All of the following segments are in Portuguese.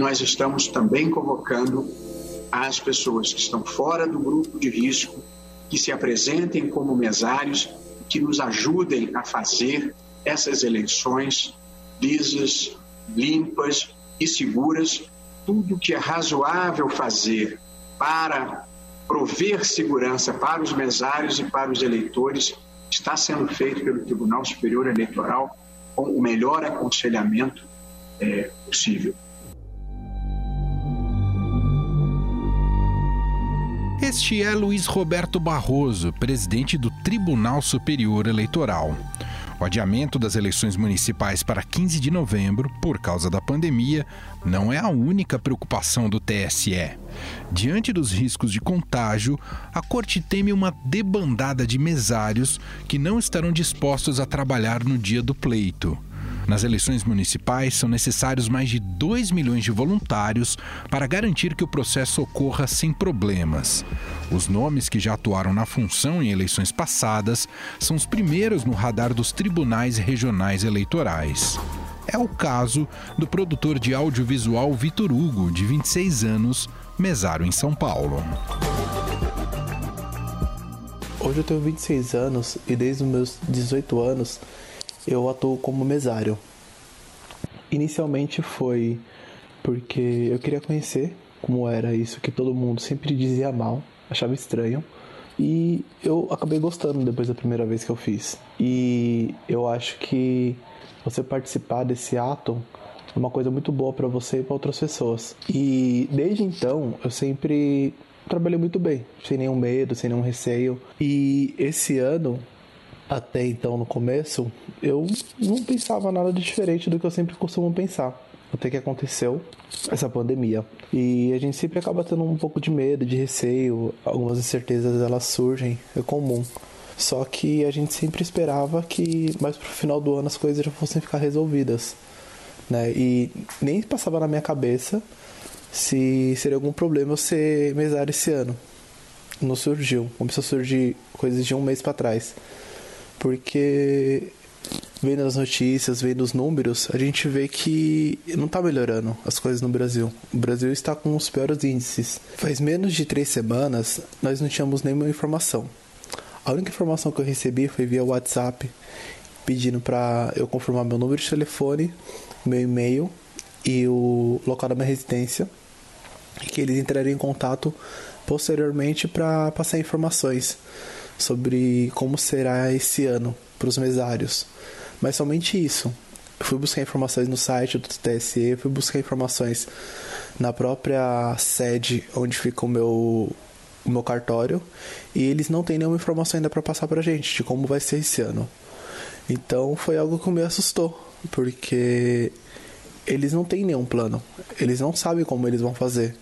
nós estamos também convocando as pessoas que estão fora do grupo de risco que se apresentem como mesários, que nos ajudem a fazer essas eleições lisas, limpas e seguras. Tudo que é razoável fazer para prover segurança para os mesários e para os eleitores está sendo feito pelo Tribunal Superior Eleitoral com o melhor aconselhamento é, possível. É Luiz Roberto Barroso, presidente do Tribunal Superior Eleitoral. O adiamento das eleições municipais para 15 de novembro, por causa da pandemia, não é a única preocupação do TSE. Diante dos riscos de contágio, a corte teme uma debandada de mesários que não estarão dispostos a trabalhar no dia do pleito. Nas eleições municipais, são necessários mais de 2 milhões de voluntários para garantir que o processo ocorra sem problemas. Os nomes que já atuaram na função em eleições passadas são os primeiros no radar dos tribunais regionais eleitorais. É o caso do produtor de audiovisual Vitor Hugo, de 26 anos, mesário em São Paulo. Hoje eu tenho 26 anos e desde os meus 18 anos eu atuo como mesário. Inicialmente foi porque eu queria conhecer como era isso que todo mundo sempre dizia mal, achava estranho. E eu acabei gostando depois da primeira vez que eu fiz. E eu acho que você participar desse ato é uma coisa muito boa para você e para outras pessoas. E desde então eu sempre trabalhei muito bem, sem nenhum medo, sem nenhum receio. E esse ano até então no começo, eu não pensava nada de diferente do que eu sempre costumo pensar. Até que aconteceu essa pandemia. E a gente sempre acaba tendo um pouco de medo, de receio, algumas incertezas elas surgem, é comum. Só que a gente sempre esperava que mais pro final do ano as coisas já fossem ficar resolvidas. Né? E nem passava na minha cabeça se seria algum problema eu ser mesário esse ano. Não surgiu. Começou a surgir coisas de um mês para trás porque vendo as notícias, vendo os números, a gente vê que não está melhorando as coisas no Brasil. O Brasil está com os piores índices. Faz menos de três semanas, nós não tínhamos nenhuma informação. A única informação que eu recebi foi via WhatsApp, pedindo para eu confirmar meu número de telefone, meu e-mail e o local da minha residência, e que eles entrariam em contato posteriormente para passar informações sobre como será esse ano para os mesários. Mas somente isso. Eu fui buscar informações no site do TSE, fui buscar informações na própria sede onde fica o meu, o meu cartório e eles não têm nenhuma informação ainda para passar para gente de como vai ser esse ano. Então foi algo que me assustou, porque eles não têm nenhum plano, eles não sabem como eles vão fazer.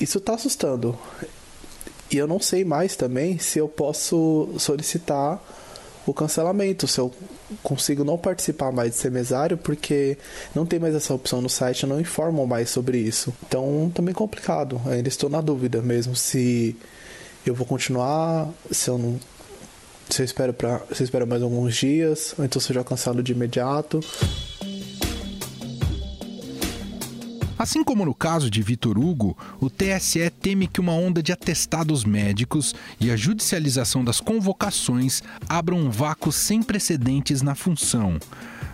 Isso está assustando. E eu não sei mais também se eu posso solicitar o cancelamento, se eu consigo não participar mais de ser mesário, porque não tem mais essa opção no site, não informam mais sobre isso. Então, também complicado. Ainda estou na dúvida mesmo se eu vou continuar, se eu não se eu espero para se eu espero mais alguns dias, ou então se eu já cancelo de imediato. Assim como no caso de Vitor Hugo, o TSE teme que uma onda de atestados médicos e a judicialização das convocações abram um vácuo sem precedentes na função.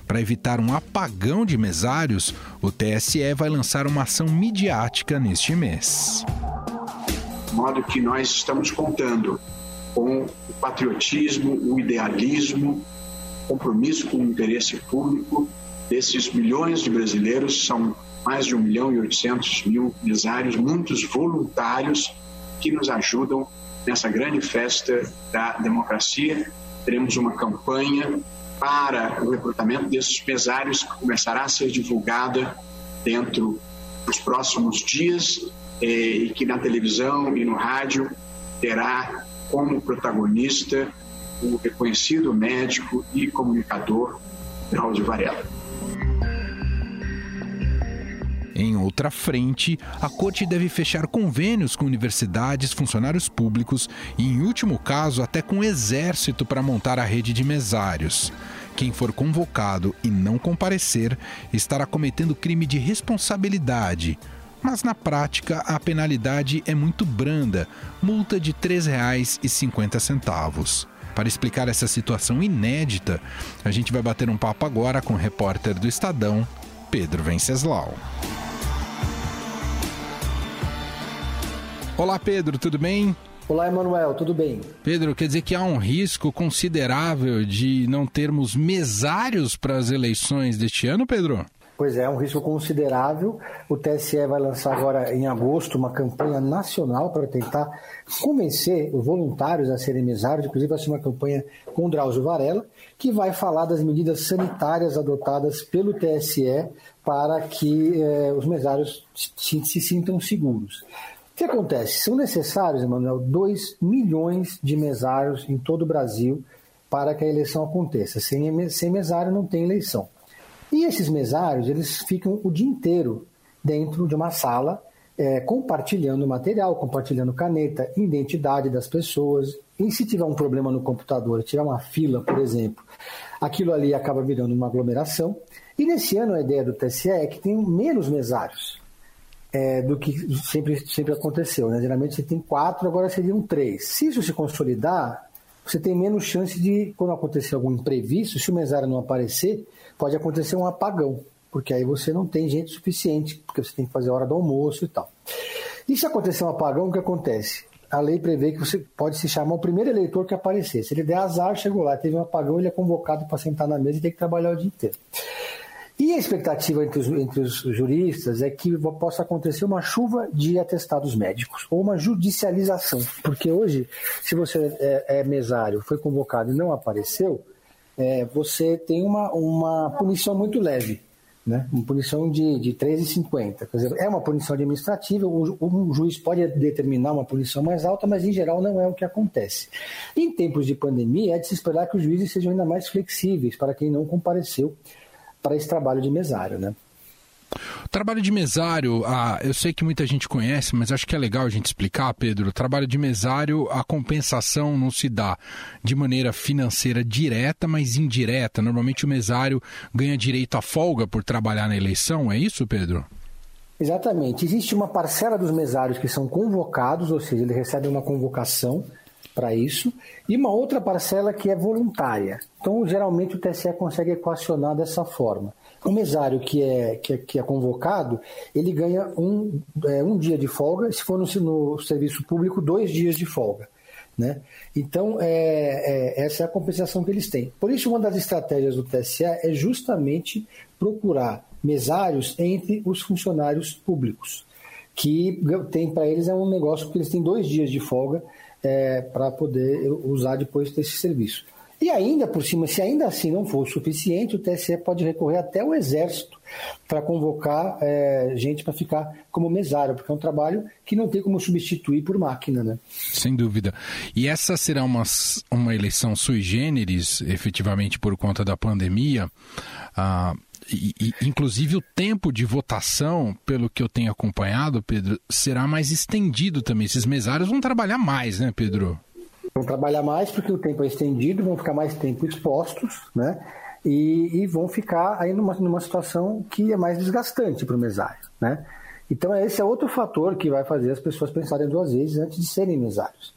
Para evitar um apagão de mesários, o TSE vai lançar uma ação midiática neste mês. Modo que nós estamos contando com o patriotismo, o idealismo, compromisso com o interesse público desses milhões de brasileiros, são mais de 1 milhão e 800 mil mesários, muitos voluntários que nos ajudam nessa grande festa da democracia. Teremos uma campanha para o recrutamento desses mesários que começará a ser divulgada dentro dos próximos dias eh, e que na televisão e no rádio terá como protagonista o reconhecido médico e comunicador Drauzio Varela. Em outra frente, a corte deve fechar convênios com universidades, funcionários públicos e, em último caso, até com o exército para montar a rede de mesários. Quem for convocado e não comparecer estará cometendo crime de responsabilidade. mas na prática a penalidade é muito branda multa de R$ 3,50. Para explicar essa situação inédita, a gente vai bater um papo agora com o repórter do Estadão, Pedro Venceslau. Olá, Pedro, tudo bem? Olá, Emanuel, tudo bem? Pedro, quer dizer que há um risco considerável de não termos mesários para as eleições deste ano, Pedro? Pois é, é um risco considerável. O TSE vai lançar agora em agosto uma campanha nacional para tentar convencer os voluntários a serem mesários. Inclusive, vai ser uma campanha com Drauzio Varela, que vai falar das medidas sanitárias adotadas pelo TSE para que eh, os mesários se, se sintam seguros. O que acontece? São necessários, Emanuel, 2 milhões de mesários em todo o Brasil para que a eleição aconteça. Sem, sem mesário não tem eleição. E esses mesários, eles ficam o dia inteiro dentro de uma sala, é, compartilhando material, compartilhando caneta, identidade das pessoas. E se tiver um problema no computador, tiver uma fila, por exemplo, aquilo ali acaba virando uma aglomeração. E nesse ano a ideia do TSE é que tem menos mesários é, do que sempre, sempre aconteceu. Né? Geralmente você tem quatro, agora seriam três. Se isso se consolidar, você tem menos chance de, quando acontecer algum imprevisto, se o mesário não aparecer, pode acontecer um apagão, porque aí você não tem gente suficiente, porque você tem que fazer a hora do almoço e tal. E se acontecer um apagão, o que acontece? A lei prevê que você pode se chamar o primeiro eleitor que aparecer. Se ele der azar, chegou lá, teve um apagão, ele é convocado para sentar na mesa e tem que trabalhar o dia inteiro. E a expectativa entre os, entre os, juristas é que possa acontecer uma chuva de atestados médicos ou uma judicialização. Porque hoje, se você é, é mesário, foi convocado e não apareceu, é, você tem uma, uma punição muito leve. Né? Uma punição de, de 13,50. Quer dizer, é uma punição administrativa, o, o juiz pode determinar uma punição mais alta, mas em geral não é o que acontece. Em tempos de pandemia, é de se esperar que os juízes sejam ainda mais flexíveis para quem não compareceu para esse trabalho de mesário, né? O trabalho de mesário, ah, eu sei que muita gente conhece, mas acho que é legal a gente explicar, Pedro. O trabalho de mesário, a compensação não se dá de maneira financeira direta, mas indireta. Normalmente o mesário ganha direito à folga por trabalhar na eleição, é isso, Pedro? Exatamente. Existe uma parcela dos mesários que são convocados, ou seja, eles recebem uma convocação para isso, e uma outra parcela que é voluntária. Então, geralmente, o TSE consegue equacionar dessa forma. O mesário que é, que é, que é convocado, ele ganha um, é, um dia de folga, se for no, no serviço público, dois dias de folga. Né? Então, é, é, essa é a compensação que eles têm. Por isso, uma das estratégias do TSE é justamente procurar mesários entre os funcionários públicos, que tem para eles é um negócio que eles têm dois dias de folga é, para poder usar depois desse serviço. E ainda por cima, se ainda assim não for o suficiente, o TSE pode recorrer até o Exército para convocar é, gente para ficar como mesário, porque é um trabalho que não tem como substituir por máquina, né? Sem dúvida. E essa será uma, uma eleição sui generis, efetivamente por conta da pandemia. Ah, e, inclusive o tempo de votação, pelo que eu tenho acompanhado, Pedro, será mais estendido também. Esses mesários vão trabalhar mais, né, Pedro? Vão trabalhar mais porque o tempo é estendido, vão ficar mais tempo expostos, né? E, e vão ficar aí numa, numa situação que é mais desgastante para o mesário, né? Então esse é outro fator que vai fazer as pessoas pensarem duas vezes antes de serem mesários.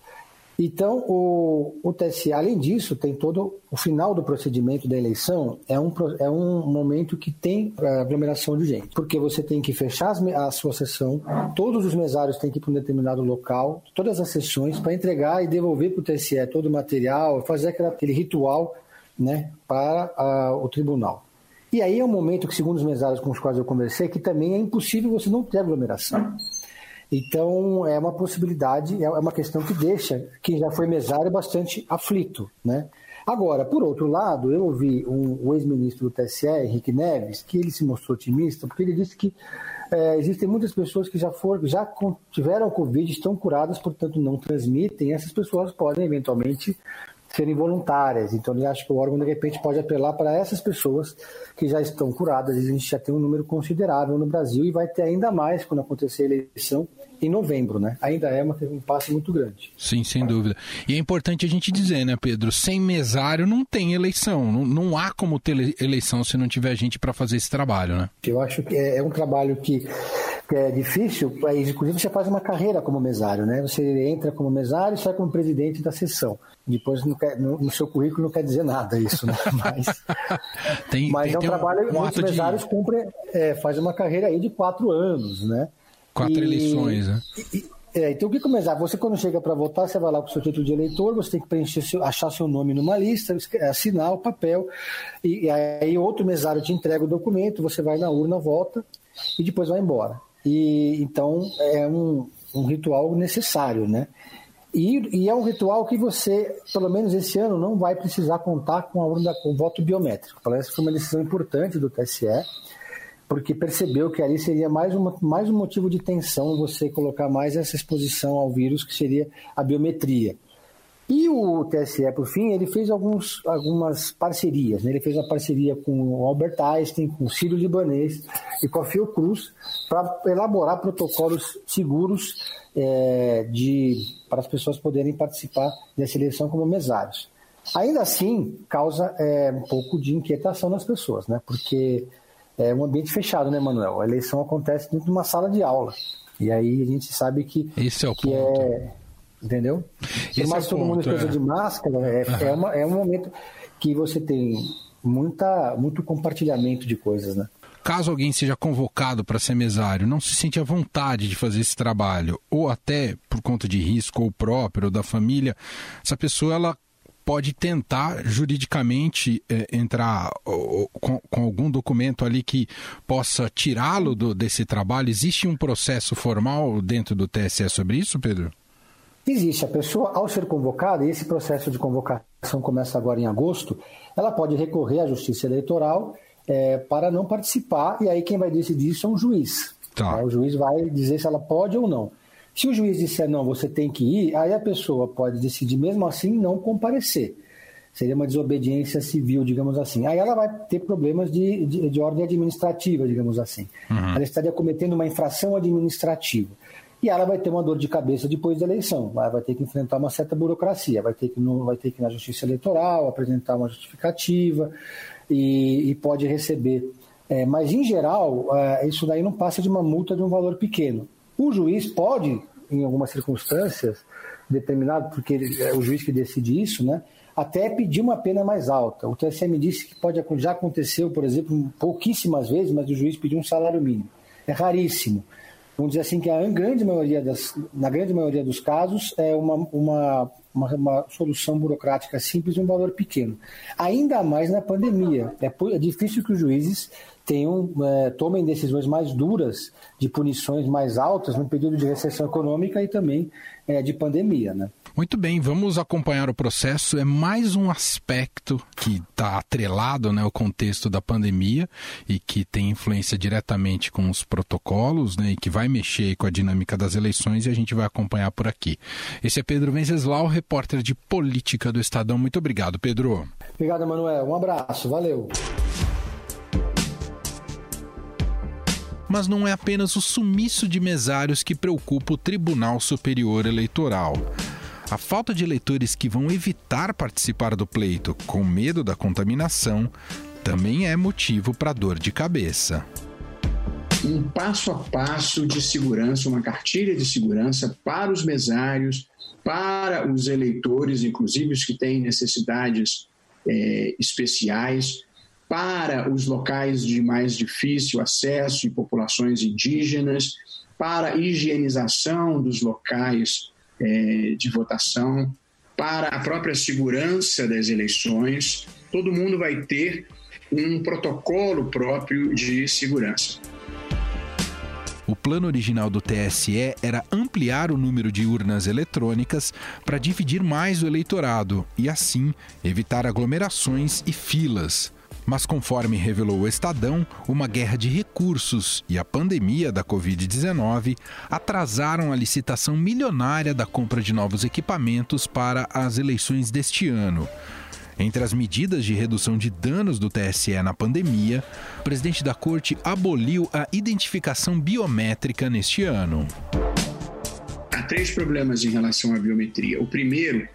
Então, o, o TSE, além disso, tem todo o final do procedimento da eleição, é um, é um momento que tem é, aglomeração de gente, porque você tem que fechar as, a sua sessão, todos os mesários têm que ir para um determinado local, todas as sessões, para entregar e devolver para o TSE todo o material, fazer aquele, aquele ritual né, para a, o tribunal. E aí é um momento que, segundo os mesários com os quais eu conversei, que também é impossível você não ter aglomeração. Então, é uma possibilidade, é uma questão que deixa quem já foi mesário bastante aflito, né? Agora, por outro lado, eu ouvi um, o ex-ministro do TSE, Henrique Neves, que ele se mostrou otimista, porque ele disse que é, existem muitas pessoas que já, foram, já tiveram Covid, estão curadas, portanto não transmitem, essas pessoas podem eventualmente serem voluntárias. Então, ele acha que o órgão, de repente, pode apelar para essas pessoas que já estão curadas. A gente já tem um número considerável no Brasil e vai ter ainda mais quando acontecer a eleição em novembro, né? Ainda é uma, um passo muito grande. Sim, sem dúvida. E é importante a gente dizer, né, Pedro? Sem mesário não tem eleição. Não, não há como ter eleição se não tiver gente para fazer esse trabalho, né? Eu acho que é, é um trabalho que que é difícil, inclusive você faz uma carreira como mesário, né? Você entra como mesário e sai como presidente da sessão. Depois no, no, seu currículo não quer dizer nada isso, né? Mas, tem, mas tem, é um trabalho, um muitos mesários de... cumprem, é, fazem uma carreira aí de quatro anos, né? Quatro e, eleições, né? E, é, então o que começar? Você quando chega para votar, você vai lá com o seu título de eleitor, você tem que preencher seu, achar seu nome numa lista, assinar o papel, e, e aí outro mesário te entrega o documento, você vai na urna, vota e depois vai embora. E então é um, um ritual necessário, né? E, e, é um ritual que você, pelo menos esse ano, não vai precisar contar com, a urna, com o voto biométrico. Parece que foi uma decisão importante do TSE, porque percebeu que ali seria mais, uma, mais um motivo de tensão você colocar mais essa exposição ao vírus, que seria a biometria. E o TSE, por fim, ele fez alguns, algumas parcerias. Né? Ele fez uma parceria com o Albert Einstein, com o Ciro Libanês e com a Fiocruz para elaborar protocolos seguros é, de, para as pessoas poderem participar dessa eleição como mesários. Ainda assim, causa é, um pouco de inquietação nas pessoas, né? porque é um ambiente fechado, né, Manuel? A eleição acontece dentro de uma sala de aula. E aí a gente sabe que, Esse é o que ponto. é entendeu? Esse Por mais é todo ponto, mundo é. de máscara, é, uhum. é, uma, é um momento que você tem muita, muito compartilhamento de coisas, né? Caso alguém seja convocado para ser mesário, não se sente à vontade de fazer esse trabalho, ou até por conta de risco ou próprio ou da família, essa pessoa ela pode tentar juridicamente é, entrar ou, com, com, algum documento ali que possa tirá-lo desse trabalho? Existe um processo formal dentro do TSE sobre isso, Pedro? Existe. A pessoa, ao ser convocada, e esse processo de convocação começa agora em agosto, ela pode recorrer à Justiça Eleitoral é, para não participar, e aí quem vai decidir isso é um juiz. Tá. O juiz vai dizer se ela pode ou não. Se o juiz disser não, você tem que ir, aí a pessoa pode decidir mesmo assim não comparecer. Seria uma desobediência civil, digamos assim. Aí ela vai ter problemas de, de, de ordem administrativa, digamos assim. Uhum. Ela estaria cometendo uma infração administrativa e ela vai ter uma dor de cabeça depois da eleição. Ela vai ter que enfrentar uma certa burocracia, vai ter que, no, vai ter que ir na justiça eleitoral apresentar uma justificativa e, e pode receber. É, mas, em geral, é, isso daí não passa de uma multa de um valor pequeno. O juiz pode, em algumas circunstâncias, determinado, porque é o juiz que decide isso, né, até pedir uma pena mais alta. O TSM disse que pode, já aconteceu, por exemplo, pouquíssimas vezes, mas o juiz pediu um salário mínimo. É raríssimo vamos dizer assim que a grande maioria das, na grande maioria dos casos é uma, uma, uma, uma solução burocrática simples e um valor pequeno. Ainda mais na pandemia. É, é difícil que os juízes tenham, é, tomem decisões mais duras, de punições mais altas no período de recessão econômica e também é, de pandemia. Né? Muito bem, vamos acompanhar o processo. É mais um aspecto que está atrelado né, ao contexto da pandemia e que tem influência diretamente com os protocolos né, e que vai mexer com a dinâmica das eleições e a gente vai acompanhar por aqui. Esse é Pedro Venceslau, repórter de política do Estadão. Muito obrigado, Pedro. Obrigado, Manuel. Um abraço. Valeu. Mas não é apenas o sumiço de mesários que preocupa o Tribunal Superior Eleitoral. A falta de eleitores que vão evitar participar do pleito com medo da contaminação também é motivo para dor de cabeça. Um passo a passo de segurança, uma cartilha de segurança para os mesários, para os eleitores, inclusive os que têm necessidades é, especiais, para os locais de mais difícil acesso e populações indígenas, para a higienização dos locais é, de votação, para a própria segurança das eleições. Todo mundo vai ter um protocolo próprio de segurança. O plano original do TSE era ampliar o número de urnas eletrônicas para dividir mais o eleitorado e, assim, evitar aglomerações e filas. Mas, conforme revelou o Estadão, uma guerra de recursos e a pandemia da Covid-19 atrasaram a licitação milionária da compra de novos equipamentos para as eleições deste ano. Entre as medidas de redução de danos do TSE na pandemia, o presidente da corte aboliu a identificação biométrica neste ano. três problemas em relação à biometria. O primeiro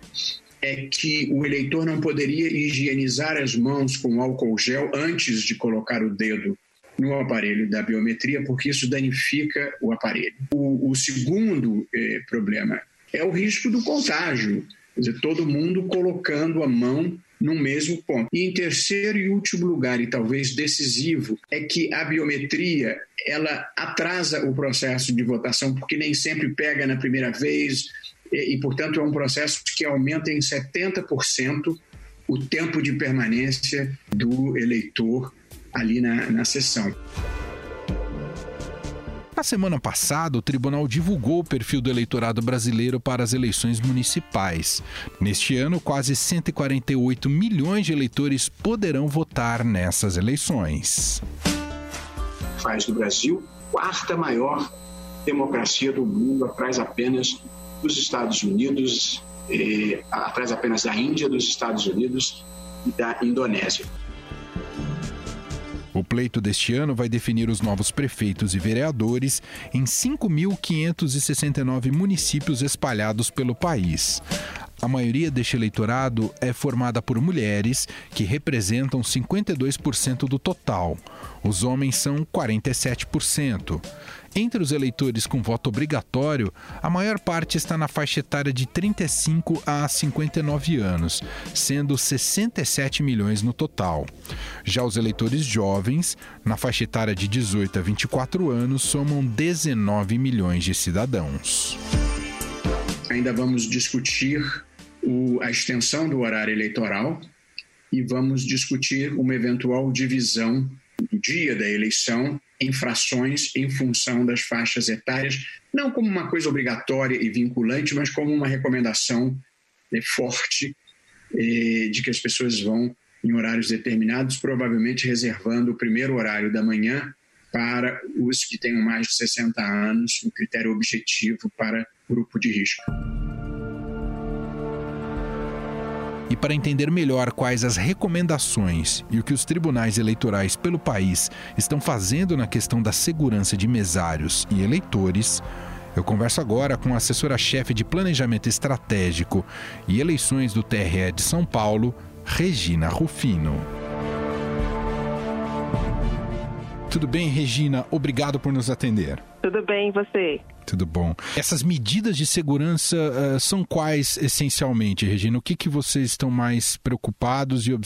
é que o eleitor não poderia higienizar as mãos com álcool gel antes de colocar o dedo no aparelho da biometria, porque isso danifica o aparelho. O, o segundo eh, problema é o risco do contágio, quer dizer, todo mundo colocando a mão no mesmo ponto. E em terceiro e último lugar, e talvez decisivo, é que a biometria ela atrasa o processo de votação, porque nem sempre pega na primeira vez, e, e portanto, é um processo que aumenta em 70% o tempo de permanência do eleitor ali na, na sessão. Na semana passada, o tribunal divulgou o perfil do eleitorado brasileiro para as eleições municipais. Neste ano, quase 148 milhões de eleitores poderão votar nessas eleições. Faz do Brasil quarta maior democracia do mundo, atrás apenas dos Estados Unidos, eh, atrás apenas da Índia, dos Estados Unidos e da Indonésia. O pleito deste ano vai definir os novos prefeitos e vereadores em 5.569 municípios espalhados pelo país. A maioria deste eleitorado é formada por mulheres, que representam 52% do total. Os homens são 47%. Entre os eleitores com voto obrigatório, a maior parte está na faixa etária de 35 a 59 anos, sendo 67 milhões no total. Já os eleitores jovens, na faixa etária de 18 a 24 anos, somam 19 milhões de cidadãos. Ainda vamos discutir o, a extensão do horário eleitoral e vamos discutir uma eventual divisão do dia da eleição infrações em função das faixas etárias, não como uma coisa obrigatória e vinculante, mas como uma recomendação né, forte eh, de que as pessoas vão em horários determinados, provavelmente reservando o primeiro horário da manhã para os que tenham mais de 60 anos, um critério objetivo para grupo de risco. E para entender melhor quais as recomendações e o que os tribunais eleitorais pelo país estão fazendo na questão da segurança de mesários e eleitores, eu converso agora com a assessora-chefe de Planejamento Estratégico e Eleições do TRE de São Paulo, Regina Rufino. Tudo bem, Regina? Obrigado por nos atender. Tudo bem, você? Tudo bom. Essas medidas de segurança uh, são quais essencialmente, Regina? O que, que vocês estão mais preocupados e o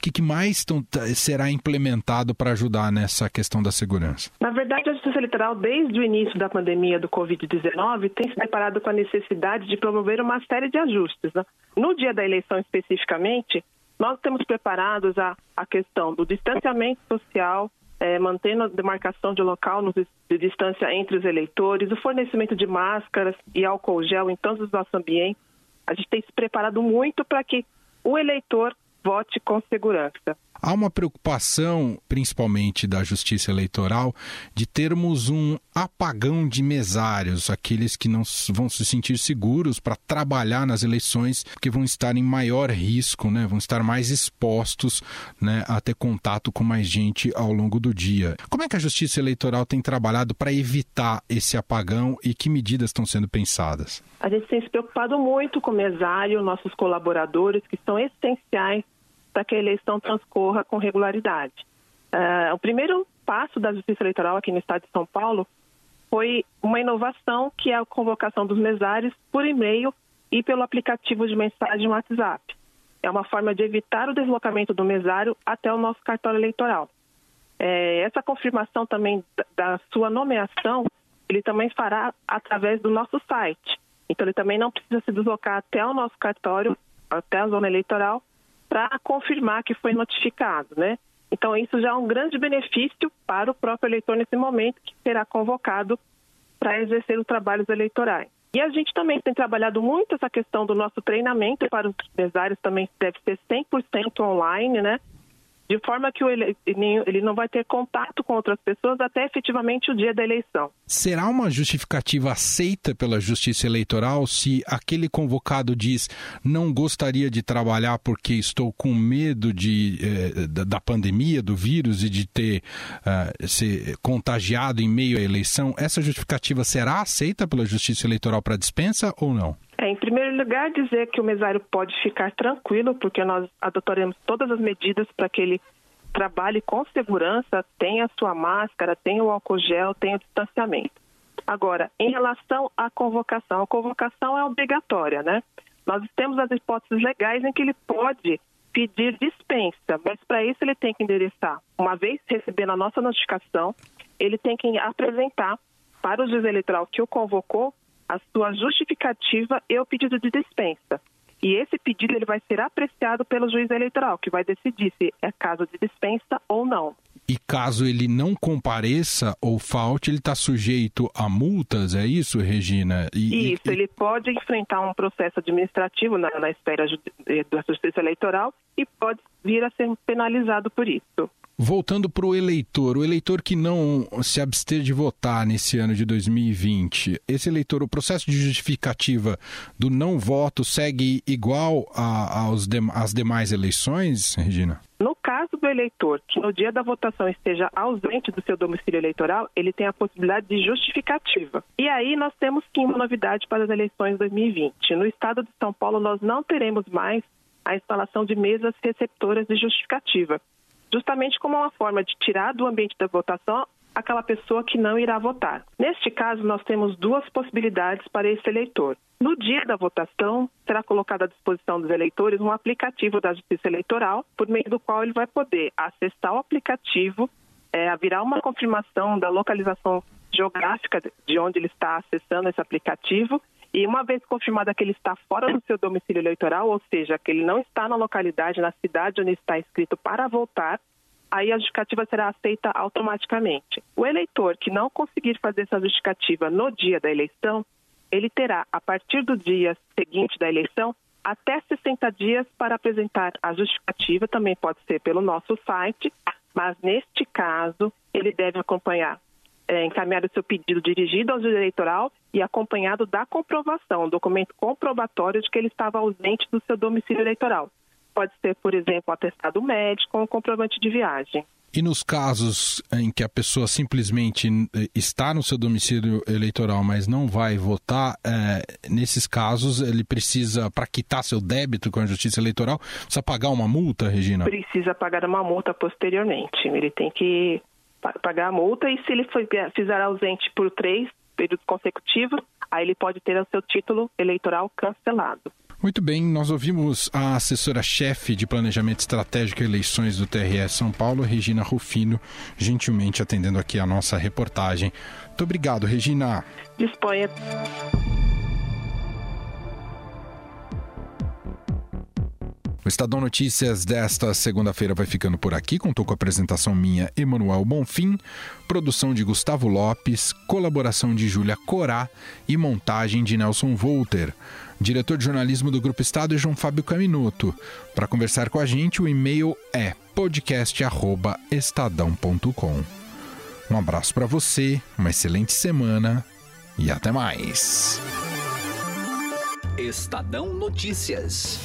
que, que mais estão, será implementado para ajudar nessa questão da segurança? Na verdade, a Justiça Eleitoral, desde o início da pandemia do Covid-19, tem se deparado com a necessidade de promover uma série de ajustes. Né? No dia da eleição especificamente, nós temos preparados a, a questão do distanciamento social, é, mantendo a demarcação de local no, de distância entre os eleitores, o fornecimento de máscaras e álcool gel em todos os nossos ambientes. A gente tem se preparado muito para que o eleitor vote com segurança. Há uma preocupação, principalmente da Justiça Eleitoral, de termos um apagão de mesários, aqueles que não vão se sentir seguros para trabalhar nas eleições, porque vão estar em maior risco, né? vão estar mais expostos né, a ter contato com mais gente ao longo do dia. Como é que a Justiça Eleitoral tem trabalhado para evitar esse apagão e que medidas estão sendo pensadas? A gente tem se preocupado muito com o mesário, nossos colaboradores, que são essenciais para que a eleição transcorra com regularidade. Uh, o primeiro passo da Justiça Eleitoral aqui no estado de São Paulo foi uma inovação que é a convocação dos mesários por e-mail e pelo aplicativo de mensagem WhatsApp. É uma forma de evitar o deslocamento do mesário até o nosso cartório eleitoral. É, essa confirmação também da sua nomeação, ele também fará através do nosso site. Então, ele também não precisa se deslocar até o nosso cartório, até a zona eleitoral, para confirmar que foi notificado, né? Então, isso já é um grande benefício para o próprio eleitor nesse momento, que será convocado para exercer os trabalhos eleitorais. E a gente também tem trabalhado muito essa questão do nosso treinamento para os empresários, também deve ser 100% online, né? De forma que ele, ele não vai ter contato com outras pessoas até efetivamente o dia da eleição. Será uma justificativa aceita pela Justiça Eleitoral se aquele convocado diz não gostaria de trabalhar porque estou com medo de, eh, da pandemia, do vírus e de ter uh, ser contagiado em meio à eleição? Essa justificativa será aceita pela Justiça Eleitoral para dispensa ou não? É, em primeiro lugar, dizer que o mesário pode ficar tranquilo, porque nós adotaremos todas as medidas para que ele trabalhe com segurança, tenha a sua máscara, tenha o álcool gel, tenha o distanciamento. Agora, em relação à convocação, a convocação é obrigatória, né? Nós temos as hipóteses legais em que ele pode pedir dispensa, mas para isso ele tem que endereçar. Uma vez recebendo a nossa notificação, ele tem que apresentar para o juiz eleitoral que o convocou a sua justificativa e o pedido de dispensa. E esse pedido ele vai ser apreciado pelo juiz eleitoral, que vai decidir se é caso de dispensa ou não. E caso ele não compareça ou falte, ele está sujeito a multas, é isso, Regina? E, isso, e... ele pode enfrentar um processo administrativo na, na esfera da Justiça Eleitoral e pode vir a ser penalizado por isso. Voltando para o eleitor, o eleitor que não se abster de votar nesse ano de 2020, esse eleitor, o processo de justificativa do não voto segue igual aos de, às demais eleições, Regina? No caso do eleitor que no dia da votação esteja ausente do seu domicílio eleitoral, ele tem a possibilidade de justificativa. E aí nós temos sim uma novidade para as eleições 2020. No estado de São Paulo, nós não teremos mais a instalação de mesas receptoras de justificativa justamente como uma forma de tirar do ambiente da votação aquela pessoa que não irá votar. Neste caso, nós temos duas possibilidades para esse eleitor. No dia da votação, será colocado à disposição dos eleitores um aplicativo da Justiça Eleitoral, por meio do qual ele vai poder acessar o aplicativo, é, virar uma confirmação da localização geográfica de onde ele está acessando esse aplicativo e uma vez confirmada que ele está fora do seu domicílio eleitoral, ou seja, que ele não está na localidade, na cidade onde está inscrito para votar, aí a justificativa será aceita automaticamente. O eleitor que não conseguir fazer essa justificativa no dia da eleição, ele terá, a partir do dia seguinte da eleição, até 60 dias para apresentar a justificativa, também pode ser pelo nosso site, mas neste caso ele deve acompanhar é, encaminhar o seu pedido dirigido ao juiz eleitoral e acompanhado da comprovação, um documento comprobatório de que ele estava ausente do seu domicílio eleitoral. Pode ser, por exemplo, um atestado médico ou um comprovante de viagem. E nos casos em que a pessoa simplesmente eh, está no seu domicílio eleitoral, mas não vai votar, é, nesses casos ele precisa, para quitar seu débito com a Justiça Eleitoral, precisa pagar uma multa, Regina? Precisa pagar uma multa posteriormente. Ele tem que pagar a multa e se ele for, fizer ausente por três períodos consecutivos, aí ele pode ter o seu título eleitoral cancelado. Muito bem, nós ouvimos a assessora-chefe de Planejamento Estratégico e Eleições do TRE São Paulo, Regina Rufino, gentilmente atendendo aqui a nossa reportagem. Muito obrigado, Regina. Disponha. O Estadão Notícias desta segunda-feira vai ficando por aqui. Contou com a apresentação minha, Emanuel Bonfim, produção de Gustavo Lopes, colaboração de Júlia Corá e montagem de Nelson Volter. Diretor de jornalismo do Grupo Estado é João Fábio Caminuto. Para conversar com a gente, o e-mail é podcast@estadão.com. Um abraço para você, uma excelente semana e até mais. Estadão Notícias.